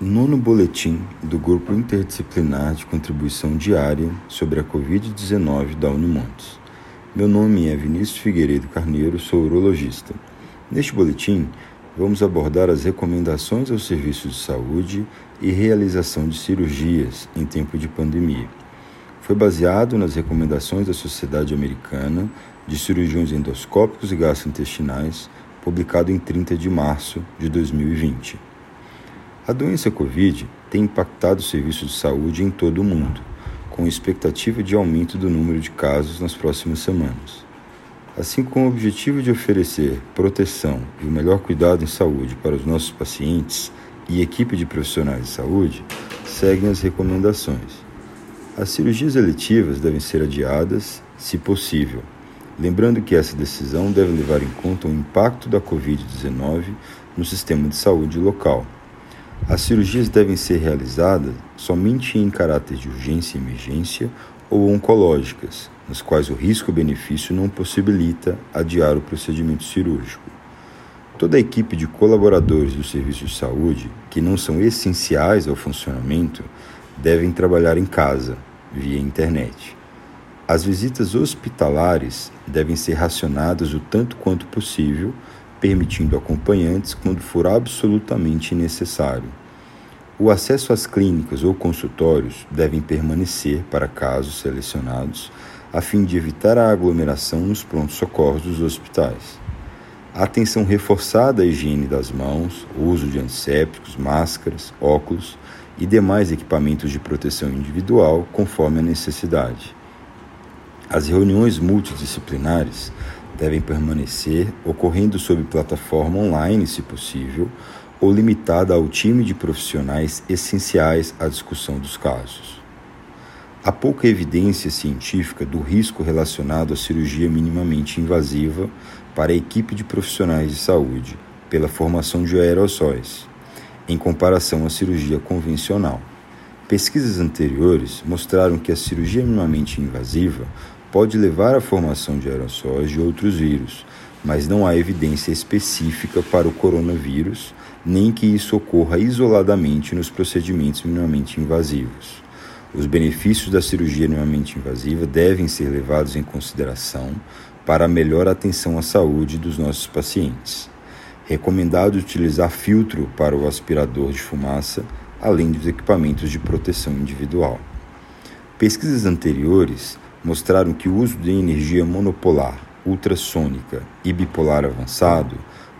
Nono boletim do Grupo Interdisciplinar de Contribuição Diária sobre a Covid-19 da Unimontes. Meu nome é Vinícius Figueiredo Carneiro, sou urologista. Neste boletim, vamos abordar as recomendações aos serviços de saúde e realização de cirurgias em tempo de pandemia. Foi baseado nas recomendações da Sociedade Americana de Cirurgiões Endoscópicos e Gastrointestinais, publicado em 30 de março de 2020. A doença Covid tem impactado os serviços de saúde em todo o mundo, com expectativa de aumento do número de casos nas próximas semanas. Assim, com o objetivo de oferecer proteção e o melhor cuidado em saúde para os nossos pacientes e equipe de profissionais de saúde, seguem as recomendações. As cirurgias eletivas devem ser adiadas, se possível, lembrando que essa decisão deve levar em conta o impacto da Covid-19 no sistema de saúde local as cirurgias devem ser realizadas somente em caráter de urgência e emergência ou oncológicas, nas quais o risco-benefício não possibilita adiar o procedimento cirúrgico. Toda a equipe de colaboradores do serviço de saúde, que não são essenciais ao funcionamento, devem trabalhar em casa, via internet. As visitas hospitalares devem ser racionadas o tanto quanto possível permitindo acompanhantes quando for absolutamente necessário. O acesso às clínicas ou consultórios devem permanecer para casos selecionados, a fim de evitar a aglomeração nos prontos-socorros dos hospitais. A atenção reforçada à higiene das mãos, uso de antissépticos, máscaras, óculos e demais equipamentos de proteção individual, conforme a necessidade. As reuniões multidisciplinares devem permanecer ocorrendo sob plataforma online, se possível, ou limitada ao time de profissionais essenciais à discussão dos casos. Há pouca evidência científica do risco relacionado à cirurgia minimamente invasiva para a equipe de profissionais de saúde pela formação de aerossóis, em comparação à cirurgia convencional. Pesquisas anteriores mostraram que a cirurgia minimamente invasiva pode levar à formação de aerossóis de outros vírus, mas não há evidência específica para o coronavírus, nem que isso ocorra isoladamente nos procedimentos minimamente invasivos. Os benefícios da cirurgia minimamente invasiva devem ser levados em consideração para a melhor atenção à saúde dos nossos pacientes. Recomendado utilizar filtro para o aspirador de fumaça, além dos equipamentos de proteção individual. Pesquisas anteriores mostraram que o uso de energia monopolar, ultrassônica e bipolar avançado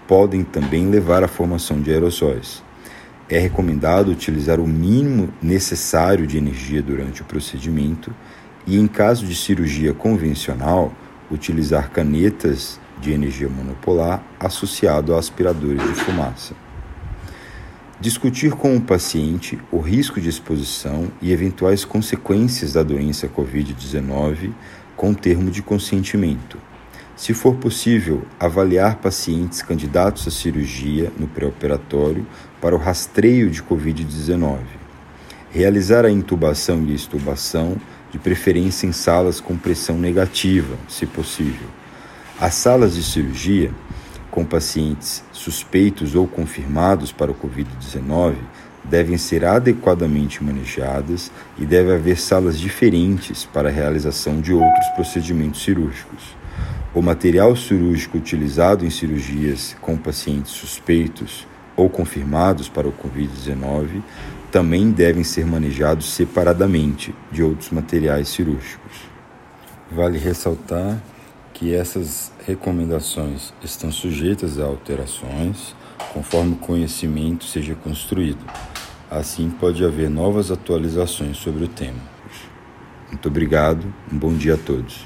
podem também levar à formação de aerossóis. É recomendado utilizar o mínimo necessário de energia durante o procedimento e, em caso de cirurgia convencional, utilizar canetas de energia monopolar associado a aspiradores de fumaça. Discutir com o paciente o risco de exposição e eventuais consequências da doença Covid-19 com termo de consentimento. Se for possível, avaliar pacientes candidatos à cirurgia no pré-operatório para o rastreio de Covid-19. Realizar a intubação e extubação, de preferência em salas com pressão negativa, se possível. As salas de cirurgia com pacientes suspeitos ou confirmados para o Covid-19 devem ser adequadamente manejadas e deve haver salas diferentes para a realização de outros procedimentos cirúrgicos. O material cirúrgico utilizado em cirurgias com pacientes suspeitos ou confirmados para o Covid-19 também devem ser manejados separadamente de outros materiais cirúrgicos. Vale ressaltar que essas recomendações estão sujeitas a alterações conforme o conhecimento seja construído. Assim, pode haver novas atualizações sobre o tema. Muito obrigado, um bom dia a todos.